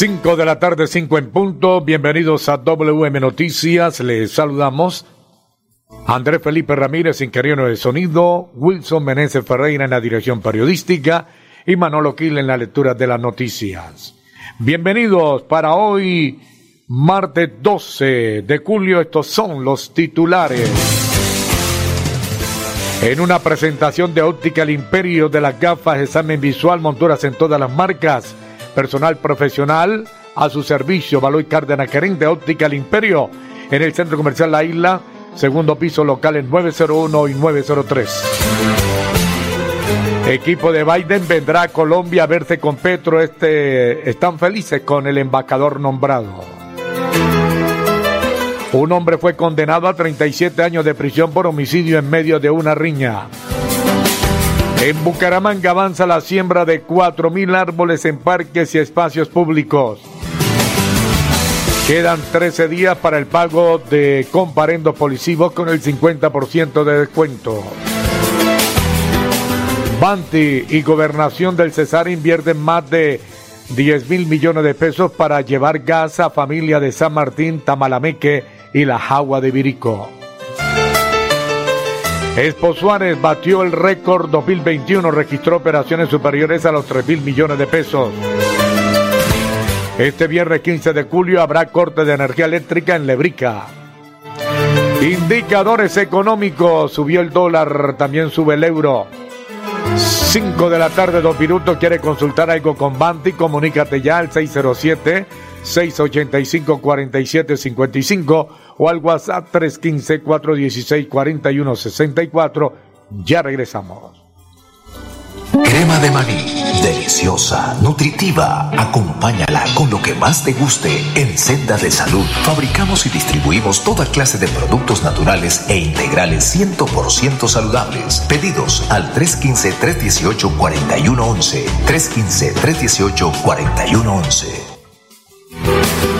5 de la tarde, 5 en punto. Bienvenidos a WM Noticias. Les saludamos. Andrés Felipe Ramírez, ingeniero de sonido. Wilson Meneses Ferreira en la dirección periodística. Y Manolo Quil en la lectura de las noticias. Bienvenidos para hoy, martes 12 de julio. Estos son los titulares. En una presentación de Óptica El Imperio de las gafas, examen visual, monturas en todas las marcas personal profesional a su servicio. Baloy Cárdenas, gerente de óptica El Imperio, en el Centro Comercial La Isla, segundo piso local en 901 y 903. Equipo de Biden vendrá a Colombia a verse con Petro. Este, están felices con el embajador nombrado. Un hombre fue condenado a 37 años de prisión por homicidio en medio de una riña. En Bucaramanga avanza la siembra de 4.000 árboles en parques y espacios públicos. Quedan 13 días para el pago de comparendos policivos con el 50% de descuento. Banti y Gobernación del Cesar invierten más de 10 mil millones de pesos para llevar gas a familia de San Martín, Tamalameque y la Jagua de Virico. Expo Suárez batió el récord 2021, registró operaciones superiores a los 3 mil millones de pesos. Este viernes 15 de julio habrá corte de energía eléctrica en Lebrica. Indicadores económicos, subió el dólar, también sube el euro. 5 de la tarde, dos minutos, quiere consultar algo con Banti, comunícate ya al 607 685 4755 o al WhatsApp 315-416-4164. Ya regresamos. Crema de maní, deliciosa, nutritiva. Acompáñala con lo que más te guste en Senda de Salud. Fabricamos y distribuimos toda clase de productos naturales e integrales 100% saludables. Pedidos al 315-318-4111. 315-318-4111.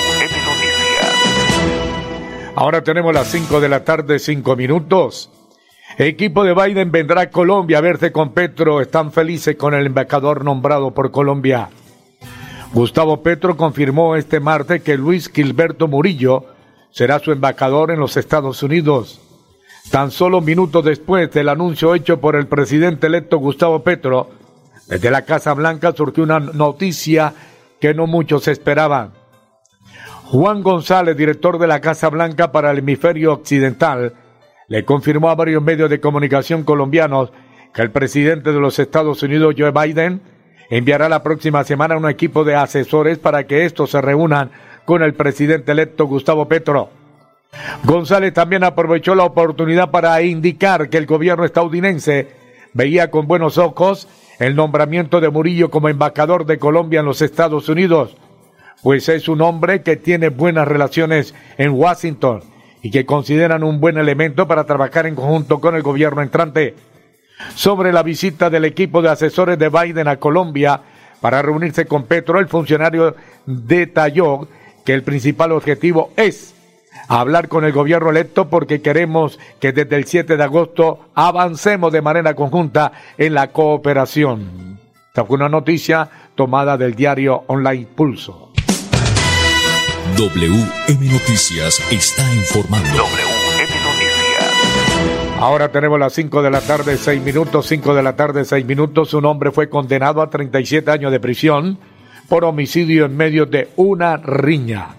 Ahora tenemos las 5 de la tarde, 5 minutos. Equipo de Biden vendrá a Colombia a verse con Petro. Están felices con el embajador nombrado por Colombia. Gustavo Petro confirmó este martes que Luis Gilberto Murillo será su embajador en los Estados Unidos. Tan solo minutos después del anuncio hecho por el presidente electo Gustavo Petro, desde la Casa Blanca surgió una noticia que no muchos esperaban. Juan González, director de la Casa Blanca para el hemisferio occidental, le confirmó a varios medios de comunicación colombianos que el presidente de los Estados Unidos, Joe Biden, enviará la próxima semana un equipo de asesores para que estos se reúnan con el presidente electo Gustavo Petro. González también aprovechó la oportunidad para indicar que el gobierno estadounidense veía con buenos ojos el nombramiento de Murillo como embajador de Colombia en los Estados Unidos, pues es un hombre que tiene buenas relaciones en Washington y que consideran un buen elemento para trabajar en conjunto con el gobierno entrante. Sobre la visita del equipo de asesores de Biden a Colombia para reunirse con Petro, el funcionario detalló que el principal objetivo es hablar con el gobierno electo porque queremos que desde el 7 de agosto avancemos de manera conjunta en la cooperación. Esta fue una noticia tomada del diario online Pulso. WM Noticias está informando. WM Noticias. Ahora tenemos las 5 de la tarde, 6 minutos, 5 de la tarde, 6 minutos. Un hombre fue condenado a 37 años de prisión por homicidio en medio de una riña.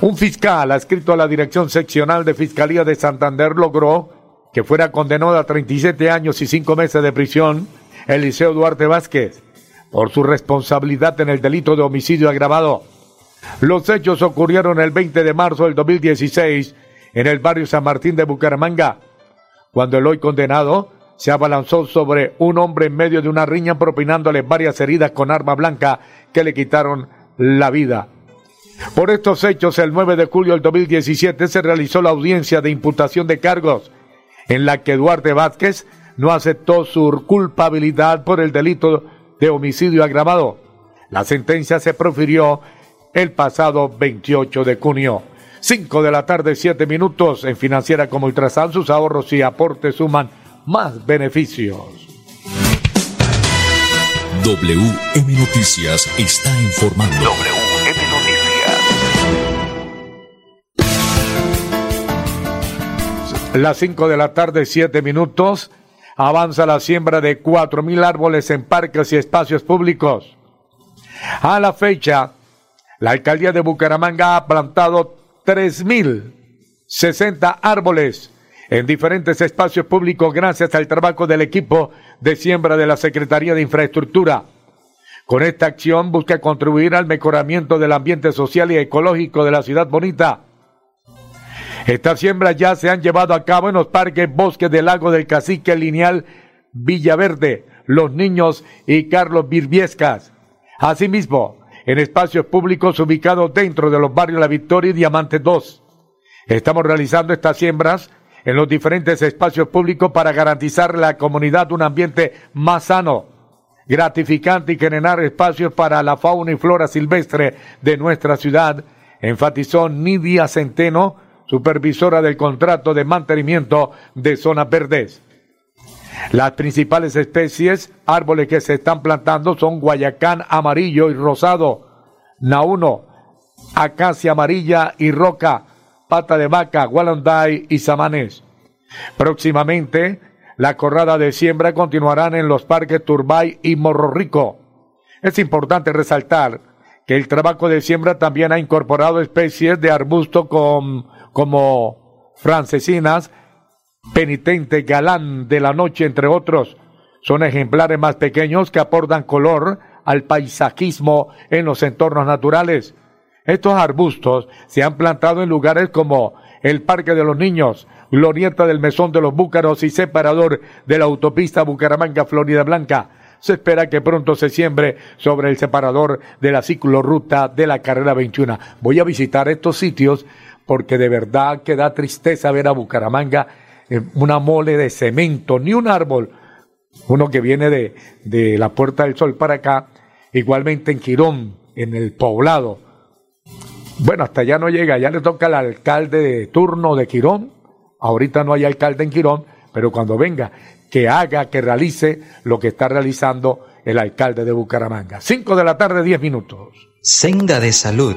Un fiscal adscrito a la Dirección Seccional de Fiscalía de Santander logró que fuera condenado a 37 años y 5 meses de prisión Eliseo Duarte Vázquez por su responsabilidad en el delito de homicidio agravado. Los hechos ocurrieron el 20 de marzo del 2016 en el barrio San Martín de Bucaramanga, cuando el hoy condenado se abalanzó sobre un hombre en medio de una riña propinándole varias heridas con arma blanca que le quitaron la vida. Por estos hechos, el 9 de julio del 2017 se realizó la audiencia de imputación de cargos, en la que Duarte Vázquez no aceptó su culpabilidad por el delito de homicidio agravado. La sentencia se profirió el pasado 28 de junio. 5 de la tarde, 7 minutos. En Financiera como Ultrasan, sus ahorros y aportes suman más beneficios. WM Noticias está informando. WM Noticias. Las 5 de la tarde, 7 minutos. Avanza la siembra de 4.000 árboles en parques y espacios públicos. A la fecha, la alcaldía de Bucaramanga ha plantado 3.060 árboles en diferentes espacios públicos gracias al trabajo del equipo de siembra de la Secretaría de Infraestructura. Con esta acción busca contribuir al mejoramiento del ambiente social y ecológico de la ciudad bonita. Estas siembras ya se han llevado a cabo en los parques Bosques del Lago del Cacique Lineal Villaverde, Los Niños y Carlos Virviescas. Asimismo, en espacios públicos ubicados dentro de los barrios La Victoria y Diamante 2. Estamos realizando estas siembras en los diferentes espacios públicos para garantizar a la comunidad un ambiente más sano, gratificante y generar espacios para la fauna y flora silvestre de nuestra ciudad, enfatizó Nidia Centeno, supervisora del contrato de mantenimiento de zonas verdes. Las principales especies, árboles que se están plantando son guayacán amarillo y rosado, nauno, acacia amarilla y roca, pata de vaca, gualanday y samanes. Próximamente, la corrada de siembra continuarán en los parques Turbay y Morro Rico. Es importante resaltar que el trabajo de siembra también ha incorporado especies de arbusto como francesinas, penitente, galán de la noche, entre otros. Son ejemplares más pequeños que aportan color al paisajismo en los entornos naturales. Estos arbustos se han plantado en lugares como el Parque de los Niños, Glorieta del Mesón de los Búcaros y separador de la autopista Bucaramanga Florida Blanca. Se espera que pronto se siembre sobre el separador de la ciclorruta de la carrera 21. Voy a visitar estos sitios porque de verdad que da tristeza ver a Bucaramanga una mole de cemento, ni un árbol. Uno que viene de, de la Puerta del Sol para acá, igualmente en Quirón, en el poblado. Bueno, hasta allá no llega, ya le toca al alcalde de turno de Quirón. Ahorita no hay alcalde en Quirón, pero cuando venga, que haga, que realice lo que está realizando el alcalde de Bucaramanga. Cinco de la tarde, diez minutos. Senda de Salud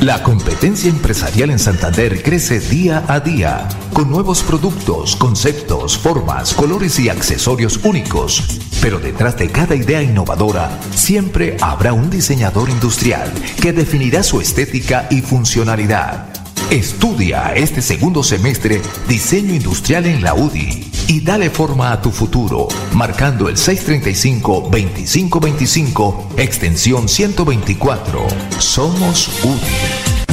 La competencia empresarial en Santander crece día a día, con nuevos productos, conceptos, formas, colores y accesorios únicos. Pero detrás de cada idea innovadora, siempre habrá un diseñador industrial que definirá su estética y funcionalidad. Estudia este segundo semestre diseño industrial en la UDI y dale forma a tu futuro, marcando el 635-2525, extensión 124. Somos UDI.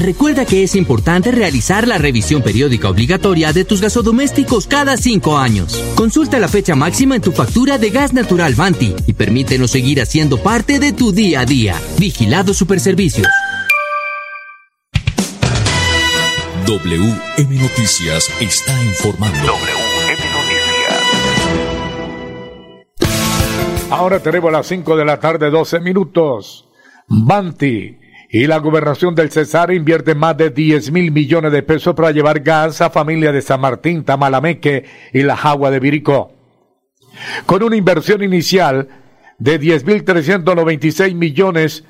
Recuerda que es importante realizar la revisión periódica obligatoria de tus gasodomésticos cada cinco años. Consulta la fecha máxima en tu factura de gas natural Vanti y permítenos seguir haciendo parte de tu día a día. Vigilado Superservicios. WM Noticias está informando. WM Noticias. Ahora tenemos las 5 de la tarde, 12 minutos. Banti y la gobernación del Cesar invierte más de 10 mil millones de pesos para llevar gas a familia de San Martín, Tamalameque y la Jagua de Viricó con una inversión inicial de 10.396 millones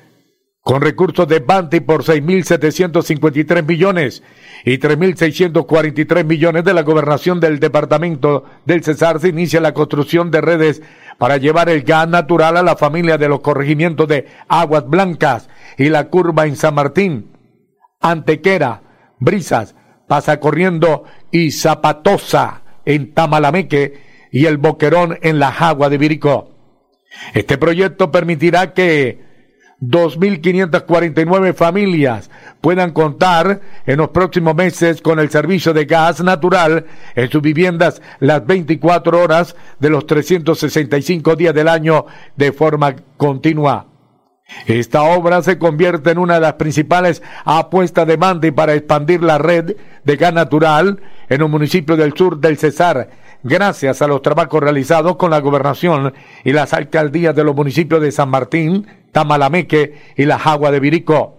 con recursos de Banti por 6.753 millones y 3.643 millones de la gobernación del departamento del Cesar se inicia la construcción de redes para llevar el gas natural a la familia de los corregimientos de Aguas Blancas y la curva en San Martín, Antequera, Brisas, Pasa Corriendo y Zapatosa en Tamalameque y el Boquerón en la Jagua de Viricó. Este proyecto permitirá que 2.549 familias puedan contar en los próximos meses con el servicio de gas natural en sus viviendas las 24 horas de los 365 días del año de forma continua. Esta obra se convierte en una de las principales apuestas de Mandi para expandir la red de gas natural en un municipio del sur del Cesar gracias a los trabajos realizados con la gobernación y las alcaldías de los municipios de San Martín, Tamalameque y La Jagua de Virico.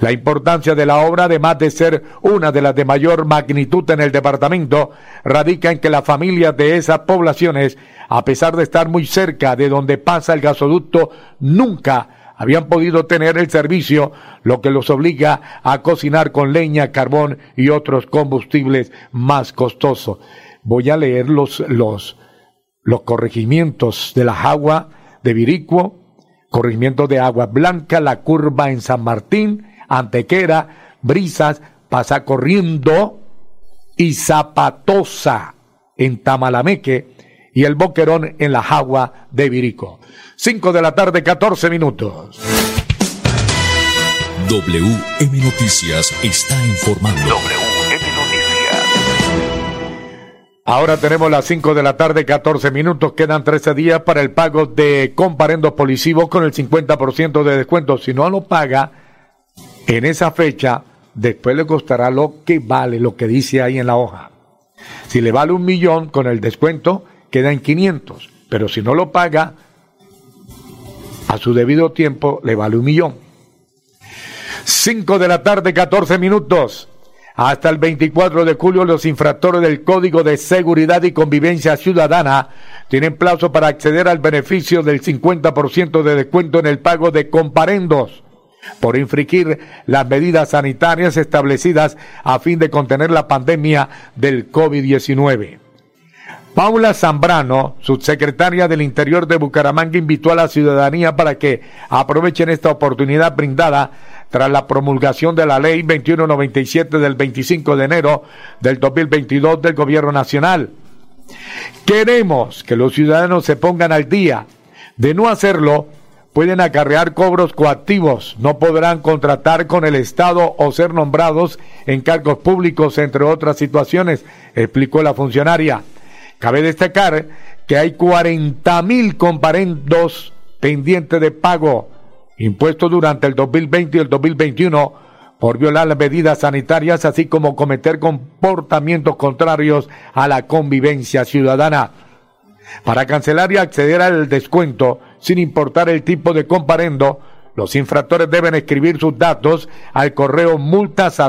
La importancia de la obra, además de ser una de las de mayor magnitud en el departamento, radica en que las familias de esas poblaciones, a pesar de estar muy cerca de donde pasa el gasoducto, nunca habían podido tener el servicio, lo que los obliga a cocinar con leña, carbón y otros combustibles más costosos voy a leer los, los, los corregimientos de la Jagua de Viricuo, corregimiento de Agua Blanca, La Curva en San Martín, Antequera, Brisas, Pasa Corriendo y Zapatosa en Tamalameque y el Boquerón en la Jagua de Virico. Cinco de la tarde, catorce minutos. WM Noticias está informando. Ahora tenemos las 5 de la tarde, 14 minutos. Quedan 13 días para el pago de comparendo policivo con el 50% de descuento. Si no lo paga en esa fecha, después le costará lo que vale, lo que dice ahí en la hoja. Si le vale un millón con el descuento, queda en 500. Pero si no lo paga a su debido tiempo, le vale un millón. 5 de la tarde, 14 minutos. Hasta el 24 de julio, los infractores del Código de Seguridad y Convivencia Ciudadana tienen plazo para acceder al beneficio del 50% de descuento en el pago de comparendos por infringir las medidas sanitarias establecidas a fin de contener la pandemia del COVID-19. Paula Zambrano, subsecretaria del Interior de Bucaramanga, invitó a la ciudadanía para que aprovechen esta oportunidad brindada tras la promulgación de la Ley 2197 del 25 de enero del 2022 del Gobierno Nacional. Queremos que los ciudadanos se pongan al día. De no hacerlo, pueden acarrear cobros coactivos, no podrán contratar con el Estado o ser nombrados en cargos públicos, entre otras situaciones, explicó la funcionaria. Cabe destacar que hay 40 mil comparendos pendientes de pago, impuestos durante el 2020 y el 2021 por violar las medidas sanitarias, así como cometer comportamientos contrarios a la convivencia ciudadana. Para cancelar y acceder al descuento, sin importar el tipo de comparendo, los infractores deben escribir sus datos al correo multas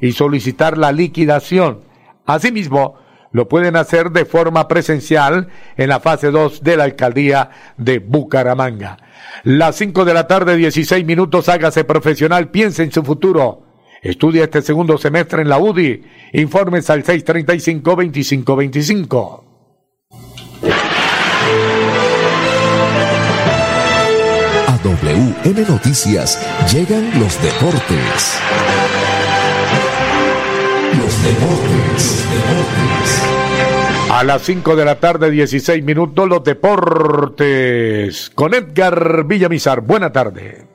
y solicitar la liquidación. Asimismo, lo pueden hacer de forma presencial en la fase 2 de la alcaldía de Bucaramanga. Las 5 de la tarde, 16 minutos, hágase profesional, piense en su futuro. Estudia este segundo semestre en la UDI. Informes al 635-2525. A WM Noticias llegan los deportes. A las 5 de la tarde, 16 minutos, los deportes. Con Edgar Villamizar. Buena tarde.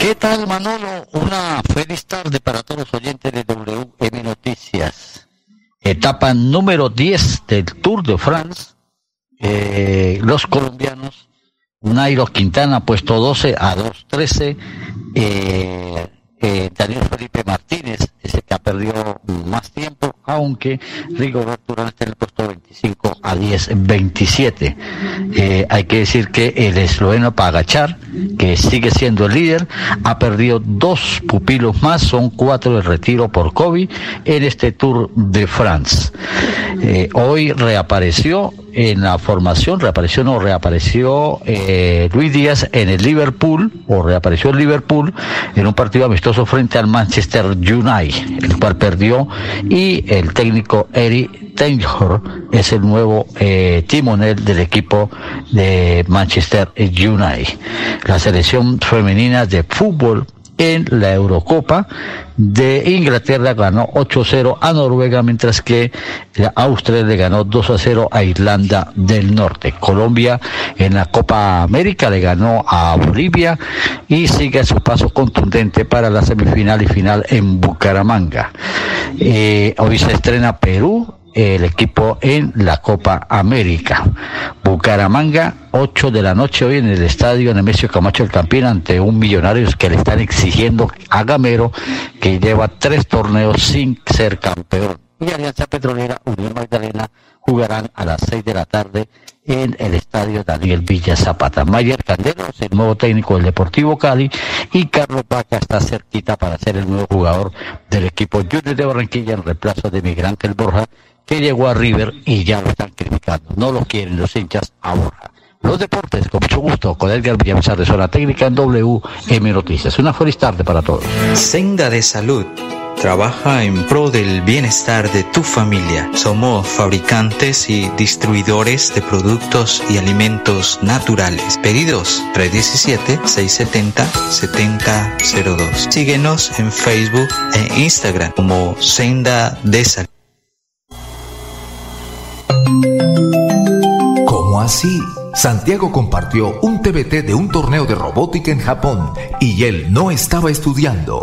¿Qué tal, Manolo? Una feliz tarde para todos los oyentes de WM Noticias. Etapa número 10 del Tour de France. Eh, los colombianos, Nairo Quintana, puesto 12 a 2.13. Eh, eh, Daniel Felipe Martínez es el que ha perdido más tiempo, aunque Rigoberto Urán está en el puesto 25 a 10, 27. Eh, hay que decir que el esloveno Pagachar, que sigue siendo el líder, ha perdido dos pupilos más, son cuatro de retiro por COVID en este Tour de France. Eh, hoy reapareció en la formación, reapareció no, reapareció Luis Díaz en el Liverpool, o reapareció el Liverpool en un partido amistoso frente al Manchester United, el cual perdió, y el técnico Eric Taylor es el nuevo eh, timonel del equipo de Manchester United. La selección femenina de fútbol en la Eurocopa de Inglaterra ganó 8-0 a Noruega, mientras que Austria le ganó 2-0 a Irlanda del Norte. Colombia en la Copa América le ganó a Bolivia y sigue su paso contundente para la semifinal y final en Bucaramanga. Eh, hoy se estrena Perú el equipo en la Copa América. Bucaramanga, 8 de la noche hoy en el estadio Nemesio Camacho del Campín ante un Millonarios que le están exigiendo a Gamero que lleva tres torneos sin ser campeón. Y Alianza Petrolera, Unión Magdalena jugarán a las 6 de la tarde en el estadio Daniel Villa Zapata. Mayer Candelos, el nuevo técnico del Deportivo Cali, y Carlos Vaca está cerquita para ser el nuevo jugador del equipo Junior de Barranquilla en reemplazo de Miguel Ángel Borja, que llegó a River y ya lo están criticando. No lo quieren los hinchas a Borja. Los deportes, con mucho gusto, con Edgar Villamizar de Zona Técnica en WM Noticias. Una feliz tarde para todos. Senda de Salud trabaja en pro del bienestar de tu familia. Somos fabricantes y distribuidores de productos y alimentos naturales. Pedidos 317-670-7002. Síguenos en Facebook e Instagram como Senda de Salud. ¿Cómo así? Santiago compartió un TBT de un torneo de robótica en Japón y él no estaba estudiando.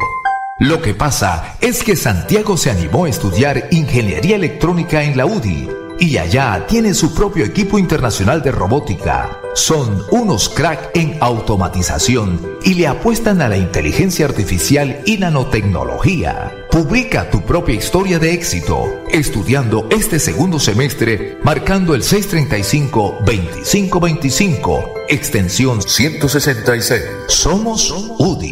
Lo que pasa es que Santiago se animó a estudiar ingeniería electrónica en la UDI y allá tiene su propio equipo internacional de robótica. Son unos crack en automatización y le apuestan a la inteligencia artificial y nanotecnología. Publica tu propia historia de éxito estudiando este segundo semestre marcando el 635-2525, extensión 166. Somos UDI.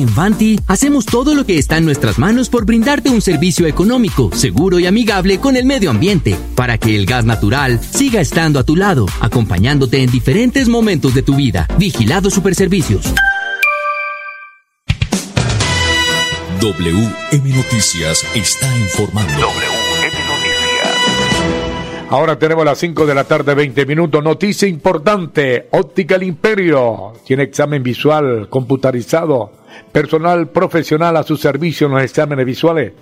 En Vanti hacemos todo lo que está en nuestras manos por brindarte un servicio económico, seguro y amigable con el medio ambiente, para que el gas natural siga estando a tu lado, acompañándote en diferentes momentos de tu vida. Vigilado Superservicios. WM Noticias está informando. WM Noticias. Ahora tenemos las 5 de la tarde, 20 minutos. Noticia importante. Óptica El Imperio. Tiene examen visual computarizado. Personal profesional a su servicio en los exámenes visuales.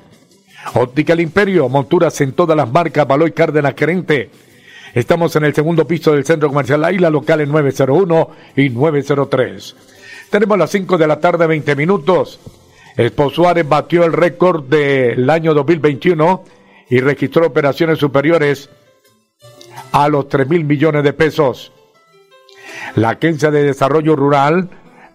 Óptica El Imperio. Monturas en todas las marcas. Baloy Cárdenas Querente. Estamos en el segundo piso del centro comercial Aila, local en 901 y 903. Tenemos las 5 de la tarde, 20 minutos. Expo Suárez batió el récord del año 2021 y registró operaciones superiores a los 3 mil millones de pesos. La Agencia de Desarrollo Rural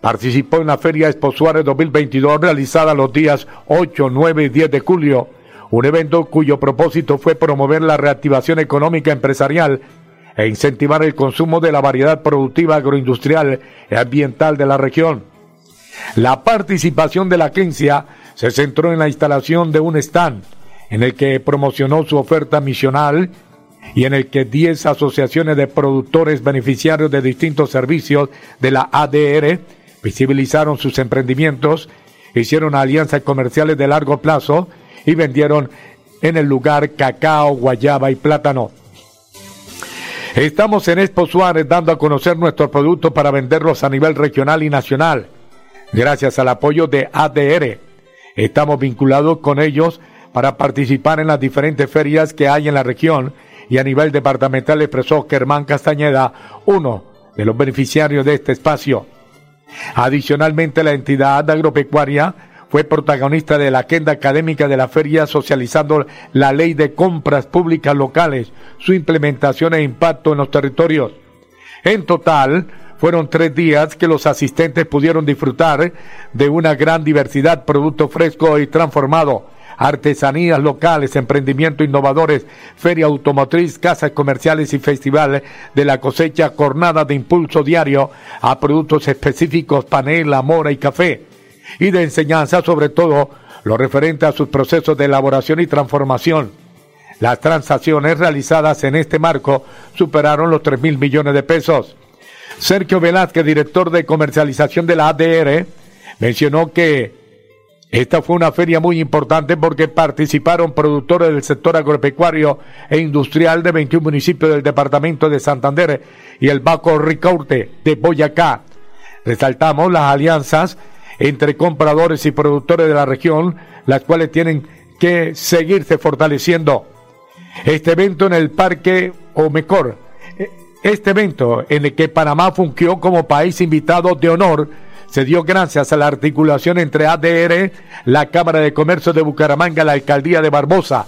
participó en la Feria Expo Suárez 2022 realizada los días 8, 9 y 10 de julio un evento cuyo propósito fue promover la reactivación económica empresarial e incentivar el consumo de la variedad productiva agroindustrial y ambiental de la región. La participación de la agencia se centró en la instalación de un stand en el que promocionó su oferta misional y en el que 10 asociaciones de productores beneficiarios de distintos servicios de la ADR visibilizaron sus emprendimientos, hicieron alianzas comerciales de largo plazo y vendieron en el lugar cacao, guayaba y plátano. Estamos en Expo Suárez dando a conocer nuestros productos para venderlos a nivel regional y nacional. Gracias al apoyo de ADR. Estamos vinculados con ellos para participar en las diferentes ferias que hay en la región y a nivel departamental expresó Germán Castañeda, uno de los beneficiarios de este espacio. Adicionalmente, la entidad agropecuaria fue protagonista de la agenda académica de la feria socializando la ley de compras públicas locales, su implementación e impacto en los territorios. En total, fueron tres días que los asistentes pudieron disfrutar de una gran diversidad, producto fresco y transformado, artesanías locales, emprendimientos innovadores, feria automotriz, casas comerciales y festival de la cosecha, jornada de impulso diario a productos específicos, panela, mora y café y de enseñanza, sobre todo lo referente a sus procesos de elaboración y transformación. Las transacciones realizadas en este marco superaron los 3 mil millones de pesos. Sergio Velázquez, director de comercialización de la ADR, mencionó que esta fue una feria muy importante porque participaron productores del sector agropecuario e industrial de 21 municipios del departamento de Santander y el Baco Ricaurte de Boyacá. Resaltamos las alianzas entre compradores y productores de la región, las cuales tienen que seguirse fortaleciendo. Este evento en el Parque Omecor, este evento en el que Panamá fungió como país invitado de honor, se dio gracias a la articulación entre ADR, la Cámara de Comercio de Bucaramanga, la Alcaldía de Barbosa,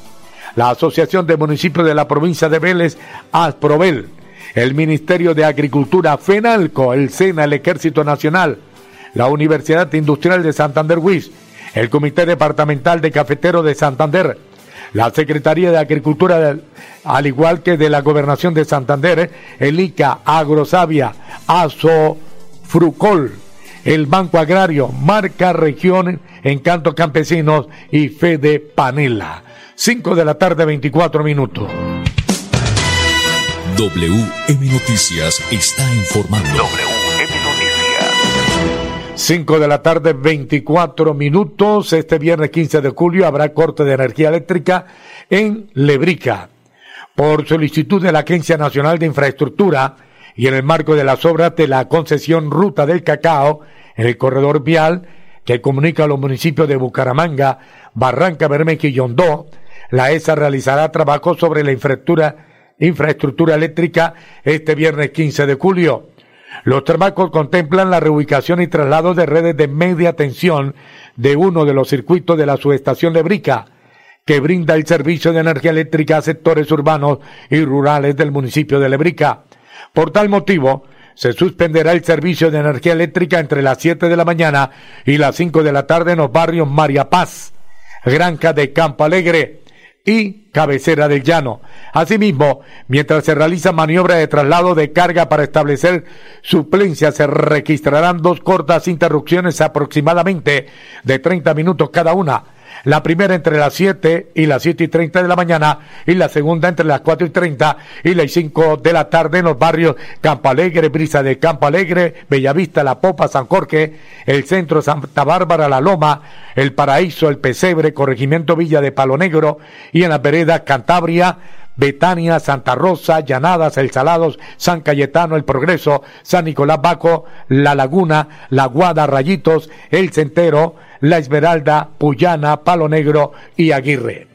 la Asociación de Municipios de la provincia de Vélez, ASPROVEL, el Ministerio de Agricultura, FENALCO, el SENA, el Ejército Nacional, la Universidad Industrial de Santander WIS, el Comité Departamental de Cafetero de Santander, la Secretaría de Agricultura, al igual que de la Gobernación de Santander, el ICA, Agrosavia, ASO, Frucol, el Banco Agrario, Marca Región, Encanto Campesinos y Fede Panela. 5 de la tarde, 24 minutos. WM Noticias está informando. 5 de la tarde, 24 minutos. Este viernes 15 de julio habrá corte de energía eléctrica en Lebrica. Por solicitud de la Agencia Nacional de Infraestructura y en el marco de las obras de la concesión Ruta del Cacao en el corredor vial que comunica a los municipios de Bucaramanga, Barranca Bermeja y Yondó, la ESA realizará trabajo sobre la infraestructura, eléctrica este viernes 15 de julio. Los trabajos contemplan la reubicación y traslado de redes de media tensión de uno de los circuitos de la subestación Lebrica, que brinda el servicio de energía eléctrica a sectores urbanos y rurales del municipio de Lebrica. Por tal motivo, se suspenderá el servicio de energía eléctrica entre las 7 de la mañana y las 5 de la tarde en los barrios María Paz, Granja de Campo Alegre y Cabecera del Llano. Asimismo, mientras se realiza maniobra de traslado de carga para establecer suplencia, se registrarán dos cortas interrupciones aproximadamente de 30 minutos cada una la primera entre las 7 y las 7 y 30 de la mañana y la segunda entre las 4 y 30 y las 5 de la tarde en los barrios Campo Alegre, Brisa de Campo Alegre, Bellavista, La Popa, San Jorge, el centro Santa Bárbara, La Loma, el Paraíso, el Pesebre, Corregimiento Villa de Palo Negro y en la vereda Cantabria, Betania, Santa Rosa, Llanadas, El Salados, San Cayetano, El Progreso, San Nicolás Baco, La Laguna, La Guada, Rayitos, El Centero, la Esmeralda, Puyana, Palo Negro y Aguirre.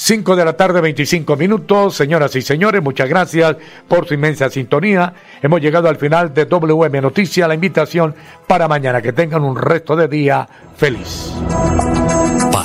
Cinco de la tarde, 25 minutos. Señoras y señores, muchas gracias por su inmensa sintonía. Hemos llegado al final de WM Noticias. La invitación para mañana. Que tengan un resto de día feliz.